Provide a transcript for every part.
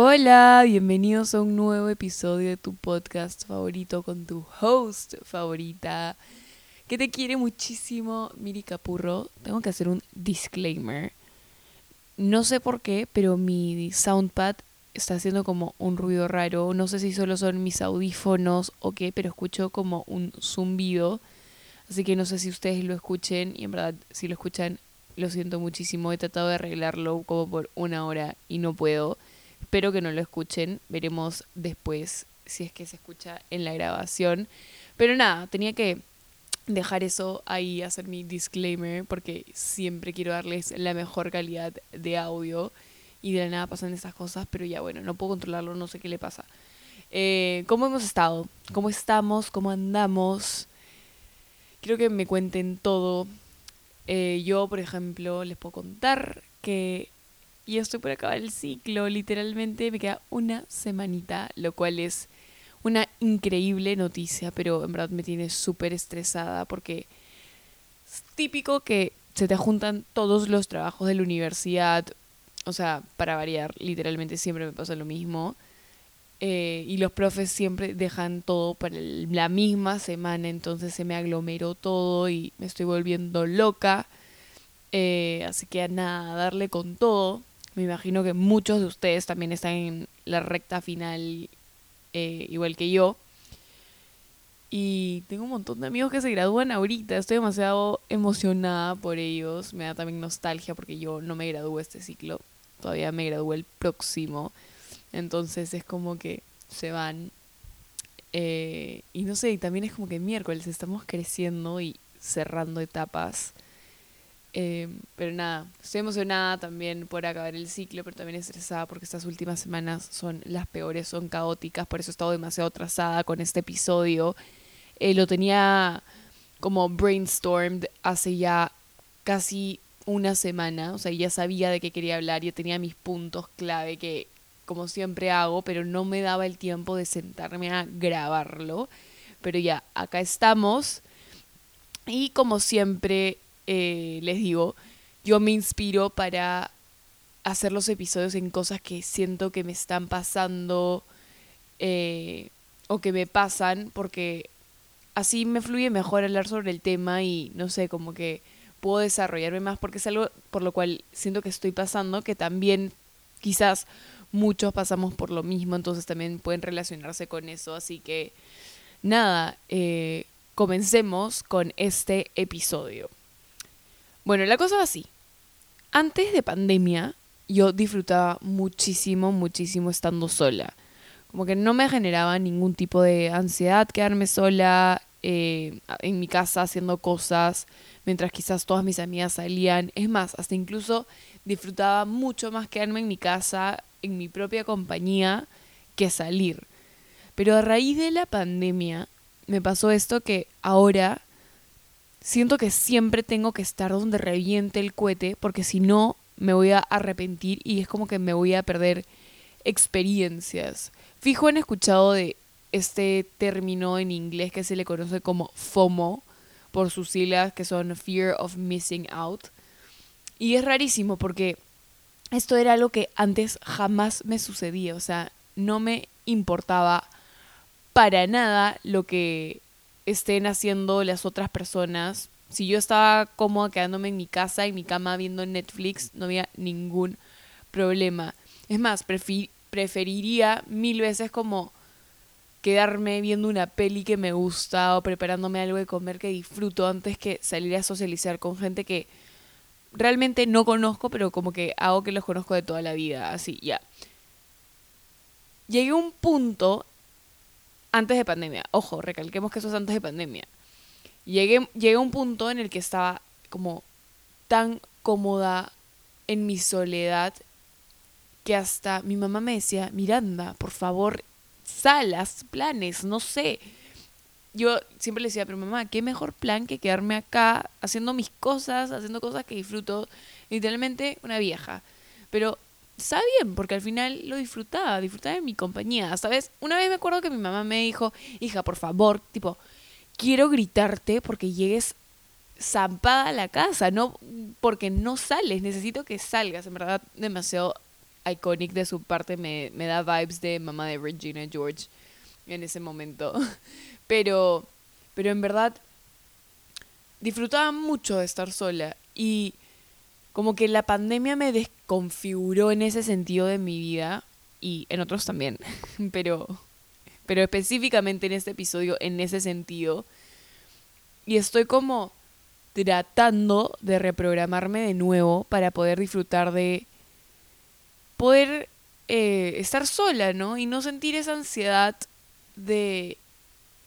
Hola, bienvenidos a un nuevo episodio de tu podcast favorito con tu host favorita, que te quiere muchísimo, Miri Capurro. Tengo que hacer un disclaimer. No sé por qué, pero mi soundpad está haciendo como un ruido raro. No sé si solo son mis audífonos o qué, pero escucho como un zumbido. Así que no sé si ustedes lo escuchen y en verdad si lo escuchan lo siento muchísimo. He tratado de arreglarlo como por una hora y no puedo. Espero que no lo escuchen. Veremos después si es que se escucha en la grabación. Pero nada, tenía que dejar eso ahí, hacer mi disclaimer, porque siempre quiero darles la mejor calidad de audio. Y de la nada pasan esas cosas, pero ya bueno, no puedo controlarlo, no sé qué le pasa. Eh, ¿Cómo hemos estado? ¿Cómo estamos? ¿Cómo andamos? Quiero que me cuenten todo. Eh, yo, por ejemplo, les puedo contar que ya estoy por acabar el ciclo. Literalmente me queda una semanita, lo cual es una increíble noticia, pero en verdad me tiene súper estresada porque es típico que se te juntan todos los trabajos de la universidad. O sea, para variar, literalmente siempre me pasa lo mismo. Eh, y los profes siempre dejan todo para la misma semana, entonces se me aglomeró todo y me estoy volviendo loca. Eh, así que nada, darle con todo. Me imagino que muchos de ustedes también están en la recta final, eh, igual que yo. Y tengo un montón de amigos que se gradúan ahorita. Estoy demasiado emocionada por ellos. Me da también nostalgia porque yo no me gradué este ciclo. Todavía me gradué el próximo. Entonces es como que se van. Eh, y no sé, y también es como que miércoles estamos creciendo y cerrando etapas. Eh, pero nada, estoy emocionada también por acabar el ciclo, pero también estresada porque estas últimas semanas son las peores, son caóticas, por eso he estado demasiado atrasada con este episodio. Eh, lo tenía como brainstormed hace ya casi una semana, o sea, ya sabía de qué quería hablar, yo tenía mis puntos clave que como siempre hago, pero no me daba el tiempo de sentarme a grabarlo. Pero ya, acá estamos. Y como siempre eh, les digo, yo me inspiro para hacer los episodios en cosas que siento que me están pasando eh, o que me pasan, porque así me fluye mejor hablar sobre el tema y no sé, como que puedo desarrollarme más, porque es algo por lo cual siento que estoy pasando, que también quizás muchos pasamos por lo mismo, entonces también pueden relacionarse con eso. Así que nada, eh, comencemos con este episodio. Bueno, la cosa va así. Antes de pandemia, yo disfrutaba muchísimo, muchísimo estando sola. Como que no me generaba ningún tipo de ansiedad quedarme sola eh, en mi casa haciendo cosas, mientras quizás todas mis amigas salían. Es más, hasta incluso disfrutaba mucho más quedarme en mi casa en mi propia compañía que salir. Pero a raíz de la pandemia me pasó esto que ahora siento que siempre tengo que estar donde reviente el cohete porque si no me voy a arrepentir y es como que me voy a perder experiencias. Fijo, han escuchado de este término en inglés que se le conoce como FOMO por sus siglas que son Fear of Missing Out. Y es rarísimo porque esto era algo que antes jamás me sucedía, o sea, no me importaba para nada lo que estén haciendo las otras personas. Si yo estaba cómoda quedándome en mi casa, en mi cama viendo Netflix, no había ningún problema. Es más, preferiría mil veces como quedarme viendo una peli que me gusta o preparándome algo de comer que disfruto antes que salir a socializar con gente que realmente no conozco, pero como que hago que los conozco de toda la vida, así, ya. Llegué a un punto antes de pandemia, ojo, recalquemos que eso es antes de pandemia. Llegué, llegué a un punto en el que estaba como tan cómoda en mi soledad que hasta mi mamá me decía, Miranda, por favor, salas, planes, no sé yo siempre le decía, pero mamá, qué mejor plan que quedarme acá haciendo mis cosas, haciendo cosas que disfruto. Literalmente una vieja. Pero está bien, porque al final lo disfrutaba, disfrutaba de mi compañía. ¿Sabes? Una vez me acuerdo que mi mamá me dijo, hija, por favor, tipo, quiero gritarte porque llegues zampada a la casa, no porque no sales, necesito que salgas, en verdad, demasiado iconic de su parte, me, me da vibes de mamá de Regina George en ese momento. Pero, pero en verdad disfrutaba mucho de estar sola y como que la pandemia me desconfiguró en ese sentido de mi vida y en otros también, pero, pero específicamente en este episodio en ese sentido. Y estoy como tratando de reprogramarme de nuevo para poder disfrutar de poder eh, estar sola, ¿no? Y no sentir esa ansiedad de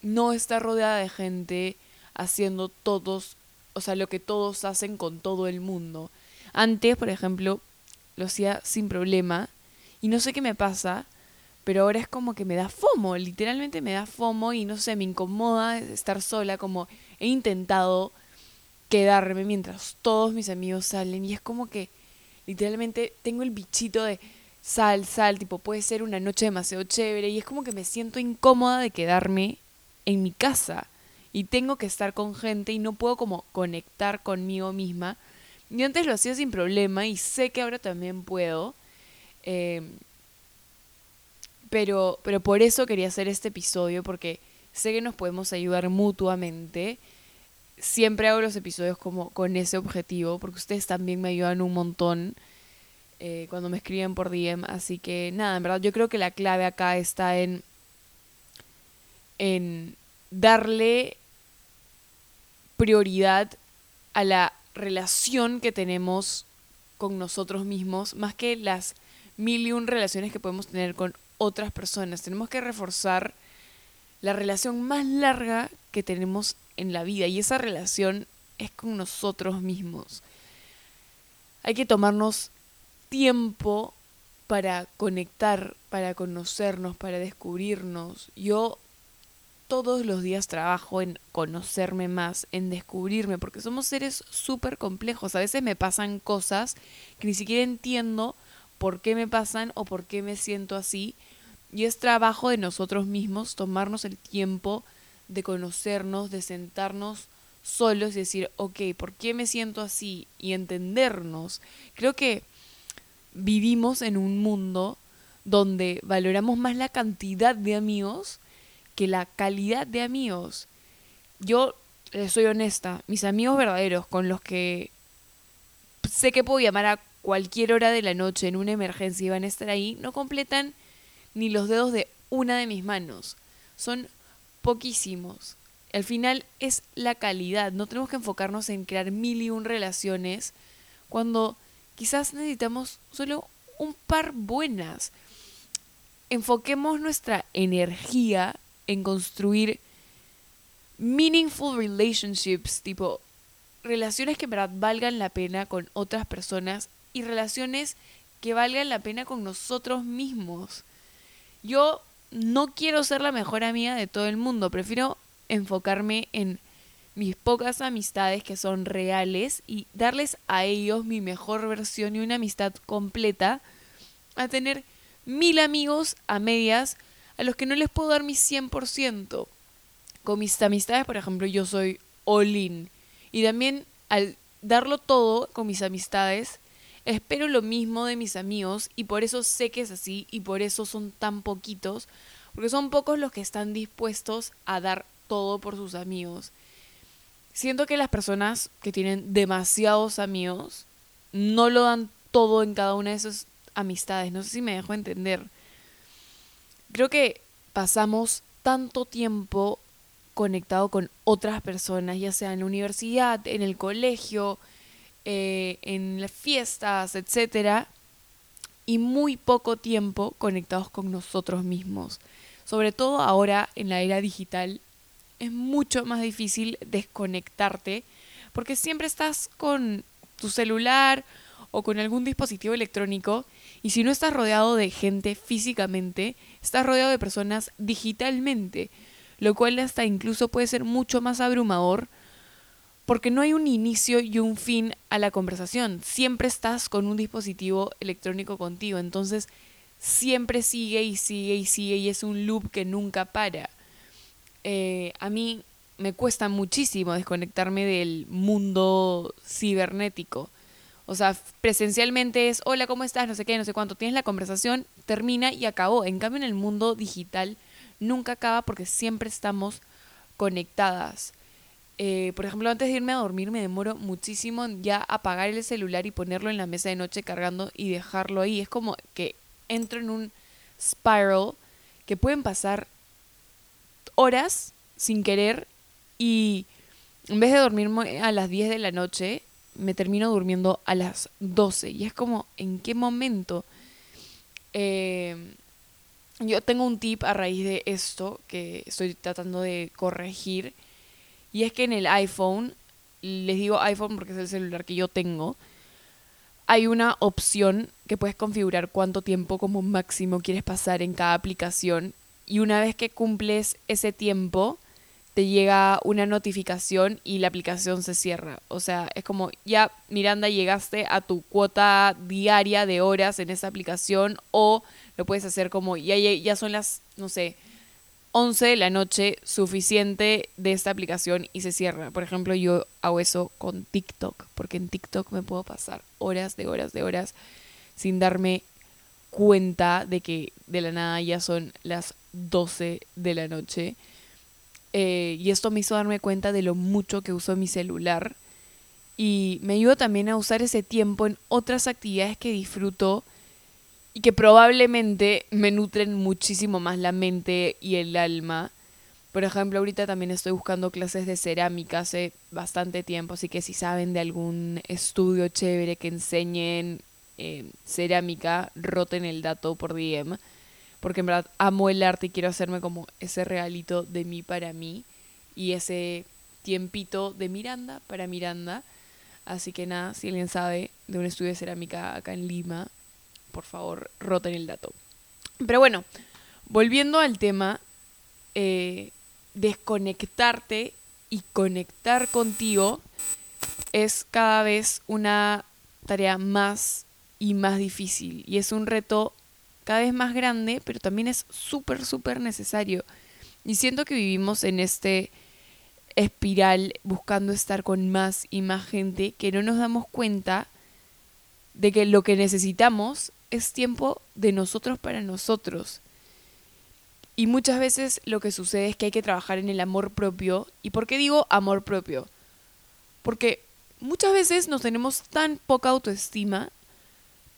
no estar rodeada de gente haciendo todos, o sea, lo que todos hacen con todo el mundo. Antes, por ejemplo, lo hacía sin problema y no sé qué me pasa, pero ahora es como que me da fomo, literalmente me da fomo y no sé, me incomoda estar sola, como he intentado quedarme mientras todos mis amigos salen y es como que literalmente tengo el bichito de sal, sal, tipo puede ser una noche demasiado chévere y es como que me siento incómoda de quedarme en mi casa y tengo que estar con gente y no puedo como conectar conmigo misma. Y antes lo hacía sin problema y sé que ahora también puedo. Em, pero, pero por eso quería hacer este episodio, porque sé que nos podemos ayudar mutuamente. Siempre hago los episodios como con ese objetivo, porque ustedes también me ayudan un montón eh, cuando me escriben por DM. Así que nada, en verdad yo creo que la clave acá está en, en darle prioridad a la relación que tenemos con nosotros mismos, más que las mil y un relaciones que podemos tener con otras personas. Tenemos que reforzar la relación más larga que tenemos en la vida y esa relación es con nosotros mismos. Hay que tomarnos tiempo para conectar, para conocernos, para descubrirnos. Yo todos los días trabajo en conocerme más, en descubrirme, porque somos seres súper complejos. A veces me pasan cosas que ni siquiera entiendo por qué me pasan o por qué me siento así. Y es trabajo de nosotros mismos tomarnos el tiempo de conocernos, de sentarnos solos y decir, ok, ¿por qué me siento así? Y entendernos. Creo que vivimos en un mundo donde valoramos más la cantidad de amigos que la calidad de amigos. Yo soy honesta, mis amigos verdaderos con los que sé que puedo llamar a cualquier hora de la noche en una emergencia y van a estar ahí, no completan ni los dedos de una de mis manos. Son poquísimos. Al final es la calidad. No tenemos que enfocarnos en crear mil y un relaciones cuando quizás necesitamos solo un par buenas. Enfoquemos nuestra energía en construir meaningful relationships, tipo relaciones que verdad valgan la pena con otras personas y relaciones que valgan la pena con nosotros mismos. Yo no quiero ser la mejor amiga de todo el mundo, prefiero enfocarme en mis pocas amistades que son reales y darles a ellos mi mejor versión y una amistad completa a tener mil amigos a medias a los que no les puedo dar mi 100%. Con mis amistades, por ejemplo, yo soy all in. Y también al darlo todo con mis amistades, espero lo mismo de mis amigos y por eso sé que es así y por eso son tan poquitos, porque son pocos los que están dispuestos a dar todo por sus amigos. Siento que las personas que tienen demasiados amigos no lo dan todo en cada una de esas amistades. No sé si me dejo entender creo que pasamos tanto tiempo conectado con otras personas, ya sea en la universidad, en el colegio, eh, en las fiestas, etcétera, y muy poco tiempo conectados con nosotros mismos. Sobre todo ahora en la era digital es mucho más difícil desconectarte porque siempre estás con tu celular o con algún dispositivo electrónico y si no estás rodeado de gente físicamente, estás rodeado de personas digitalmente, lo cual hasta incluso puede ser mucho más abrumador porque no hay un inicio y un fin a la conversación. Siempre estás con un dispositivo electrónico contigo, entonces siempre sigue y sigue y sigue y es un loop que nunca para. Eh, a mí me cuesta muchísimo desconectarme del mundo cibernético O sea, presencialmente es, hola, ¿cómo estás? No sé qué, no sé cuánto. Tienes la conversación, termina y acabó. En cambio, en el mundo digital nunca acaba porque siempre estamos conectadas. Eh, por ejemplo, antes de irme a dormir me demoro muchísimo ya apagar el celular y ponerlo en la mesa de noche cargando y dejarlo ahí. Es como que entro en un spiral que pueden pasar horas sin querer y en vez de dormirme a las 10 de la noche, me termino durmiendo a las 12. Y es como, ¿en qué momento? Eh, yo tengo un tip a raíz de esto que estoy tratando de corregir. Y es que en el iPhone, les digo iPhone porque es el celular que yo tengo, hay una opción que puedes configurar cuánto tiempo como máximo quieres pasar en cada aplicación. Y una vez que cumples ese tiempo, te llega una notificación y la aplicación se cierra. O sea, es como, ya Miranda, llegaste a tu cuota diaria de horas en esa aplicación o lo puedes hacer como, ya, ya son las, no sé, 11 de la noche, suficiente de esta aplicación y se cierra. Por ejemplo, yo hago eso con TikTok, porque en TikTok me puedo pasar horas de horas de horas sin darme cuenta de que de la nada ya son las 12 de la noche eh, y esto me hizo darme cuenta de lo mucho que uso mi celular. Y me ayudó también a usar ese tiempo en otras actividades que disfruto y que probablemente me nutren muchísimo más la mente y el alma. Por ejemplo, ahorita también estoy buscando clases de cerámica hace bastante tiempo, así que si saben de algún estudio chévere que enseñen eh, cerámica, roten el dato por DM porque en verdad amo el arte y quiero hacerme como ese regalito de mí para mí y ese tiempito de Miranda para Miranda. Así que nada, si alguien sabe de un estudio de cerámica acá en Lima, por favor, roten el dato. Pero bueno, volviendo al tema, eh, desconectarte y conectar contigo es cada vez una tarea más y más difícil y es un reto cada vez más grande, pero también es súper, súper necesario. Y siento que vivimos en este espiral buscando estar con más y más gente que no nos damos cuenta de que lo que necesitamos es tiempo de nosotros para nosotros. Y muchas veces lo que sucede es que hay que trabajar en el amor propio. ¿Y por qué digo amor propio? Porque muchas veces nos tenemos tan poca autoestima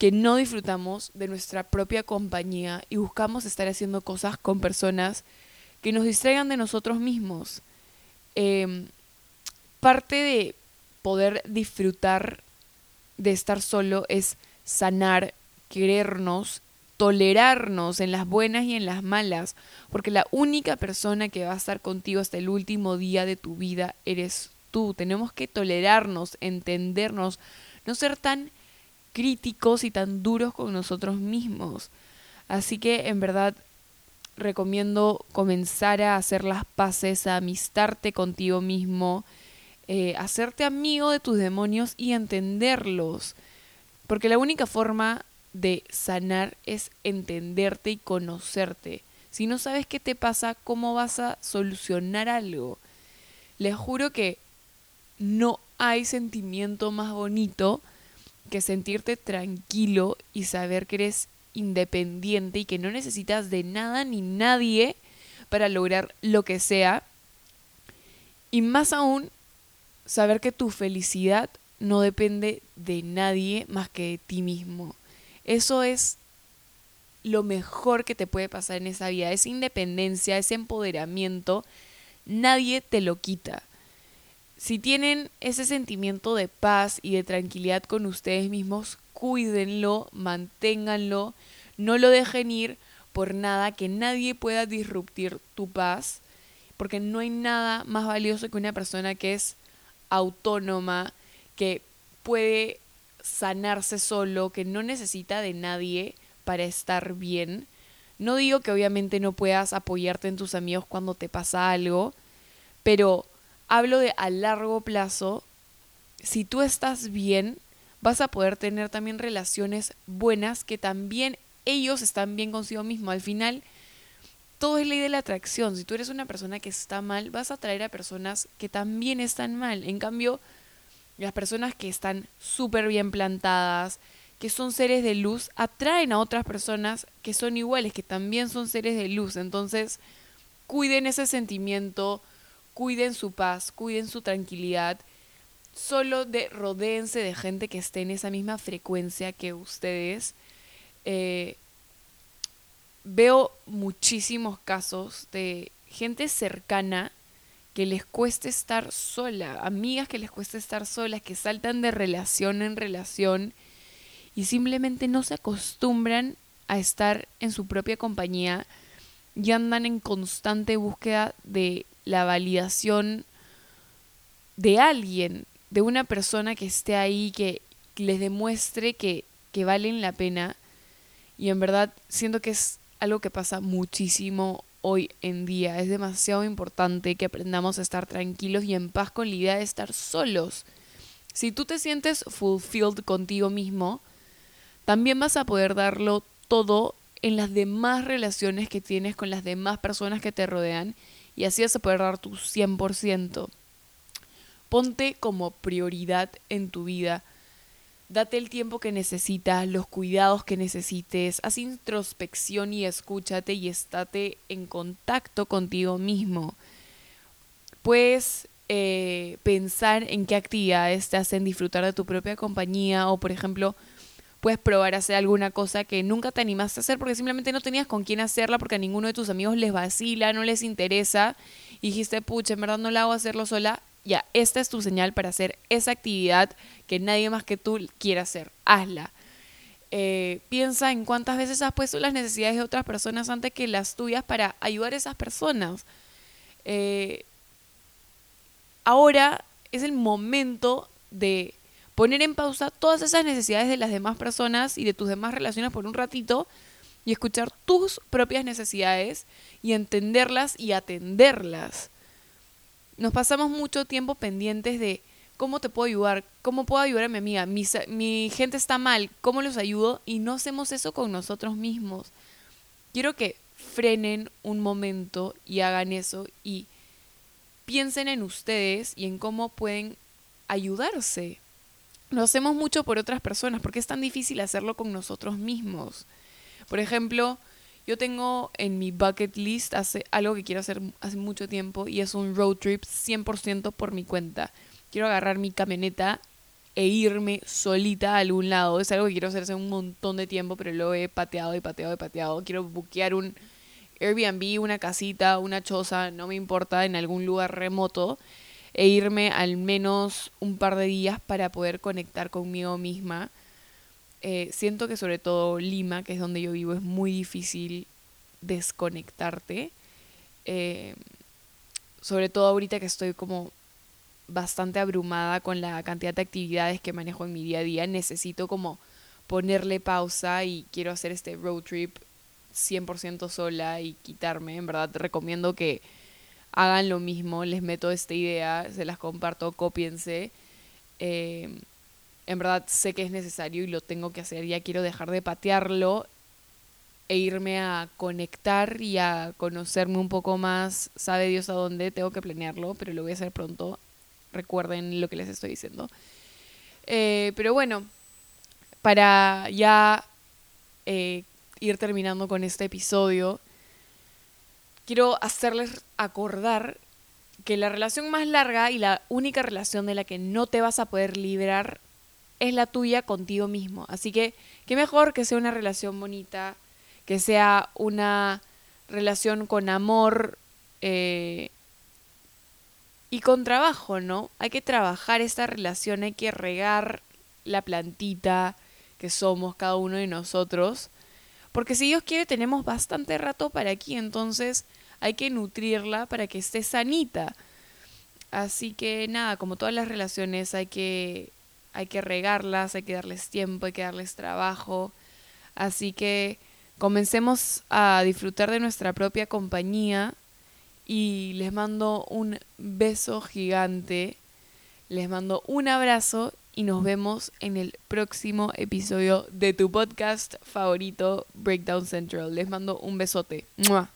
que no disfrutamos de nuestra propia compañía y buscamos estar haciendo cosas con personas que nos distraigan de nosotros mismos. Em, parte de poder disfrutar de estar solo es sanar, querernos, tolerarnos en las buenas y en las malas, porque la única persona que va a estar contigo hasta el último día de tu vida eres tú. Tenemos que tolerarnos, entendernos, no ser tan críticos y tan duros con nosotros mismos. Así que en verdad recomiendo comenzar a hacer las paces, a amistarte contigo mismo, eh, hacerte amigo de tus demonios y entenderlos. Porque la única forma de sanar es entenderte y conocerte. Si no sabes qué te pasa, ¿cómo vas a solucionar algo? Les juro que no hay sentimiento más bonito que sentirte tranquilo y saber que eres independiente y que no necesitas de nada ni nadie para lograr lo que sea. Y más aún, saber que tu felicidad no depende de nadie más que de ti mismo. Eso es lo mejor que te puede pasar en esa vida. Esa independencia, ese empoderamiento, nadie te lo quita si tienen ese sentimiento de paz y de tranquilidad con ustedes mismos, cuídenlo, manténganlo, no lo dejen ir por nada, que nadie pueda disruptir tu paz, porque no hay nada más valioso que una persona que es autónoma, que puede sanarse solo, que no necesita de nadie para estar bien. No digo que obviamente no puedas apoyarte en tus amigos cuando te pasa algo, pero hablo de a largo plazo, si tú estás bien, vas a poder tener también relaciones buenas que también ellos están bien consigo mismo. Al final, todo es ley de la atracción. Si tú eres una persona que está mal, vas a atraer a personas que también están mal. En cambio, las personas que están súper bien plantadas, que son seres de luz, atraen a otras personas que son iguales, que también son seres de luz. Entonces, cuiden ese sentimiento, cuiden su paz, cuiden su tranquilidad. Solo de rodéense de gente que esté en esa misma frecuencia que ustedes. Eh, veo muchísimos casos de gente cercana que les cueste estar sola, amigas que les cueste estar solas, que saltan de relación en relación y simplemente no se acostumbran a estar en su propia compañía y andan en constante búsqueda de la validación de alguien, de una persona que esté ahí, que les demuestre que, que valen la pena. Y en verdad siento que es algo que pasa muchísimo hoy en día. Es demasiado importante que aprendamos a estar tranquilos y en paz con la idea de estar solos. Si tú te sientes fulfilled contigo mismo, también vas a poder darlo todo en las demás relaciones que tienes con las demás personas que te rodean y así vas a poder dar tu 100%. Ponte como prioridad en tu vida. Date el tiempo que necesitas, los cuidados que necesites, haz introspección y escúchate y estate en contacto contigo mismo. Puedes eh, pensar en qué actividades te hacen disfrutar de tu propia compañía o, por ejemplo, puedes probar a hacer alguna cosa que nunca te animaste a hacer porque simplemente no tenías con quién hacerla porque a ninguno de tus amigos les vacila, no les interesa y dijiste, pucha, en verdad no la hago hacerlo sola. Ya, esta es tu señal para hacer esa actividad que nadie más que tú quiera hacer. Hazla. Eh, piensa en cuántas veces has puesto las necesidades de otras personas antes que las tuyas para ayudar a esas personas. Eh, ahora es el momento de poner en pausa todas esas necesidades de las demás personas y de tus demás relaciones por un ratito y escuchar tus propias necesidades y entenderlas y atenderlas. Nos pasamos mucho tiempo pendientes de cómo te puedo ayudar, cómo puedo ayudar a mi amiga, mi, mi gente está mal, cómo los ayudo y no hacemos eso con nosotros mismos. Quiero que frenen un momento y hagan eso y piensen en ustedes y en cómo pueden ayudarse lo hacemos mucho por otras personas, porque es tan difícil hacerlo con nosotros mismos. Por ejemplo, yo tengo en mi bucket list algo que quiero hacer hace mucho tiempo y es un road trip 100% por mi cuenta. Quiero agarrar mi camioneta e irme solita a algún lado. Es algo que quiero hacer hace un montón de tiempo, pero lo he pateado y pateado y pateado. Quiero buquear un Airbnb, una casita, una choza, no me importa, en algún lugar remoto e irme al menos un par de días para poder conectar conmigo misma. Eh, siento que sobre todo Lima, que es donde yo vivo, es muy difícil desconectarte. Eh, sobre todo ahorita que estoy como bastante abrumada con la cantidad de actividades que manejo en mi día a día, necesito como ponerle pausa y quiero hacer este road trip 100% sola y quitarme. En verdad recomiendo que hagan lo mismo, les meto esta idea, se las comparto, cópiense. Eh, en verdad sé que es necesario y lo tengo que hacer, ya quiero dejar de patearlo e irme a conectar y a conocerme un poco más, sabe Dios a dónde, tengo que planearlo, pero lo voy a hacer pronto, recuerden lo que les estoy diciendo. Eh, pero bueno, para ya eh, ir terminando con este episodio, quiero hacerles acordar que la relación más larga y la única relación de la que no te vas a poder librar es la tuya contigo mismo. Así que, qué mejor que sea una relación bonita, que sea una relación con amor eh, y con trabajo, ¿no? Hay que trabajar esta relación, hay que regar la plantita que somos cada uno de nosotros porque si Dios quiere tenemos bastante rato para aquí, entonces hay que nutrirla para que esté sanita. Así que nada, como todas las relaciones hay que hay que regarlas, hay que darles tiempo, hay que darles trabajo. Así que comencemos a disfrutar de nuestra propia compañía y les mando un beso gigante. Les mando un abrazo y nos vemos en el próximo episodio de tu podcast favorito, Breakdown Central. Les mando un besote. ¡Mua!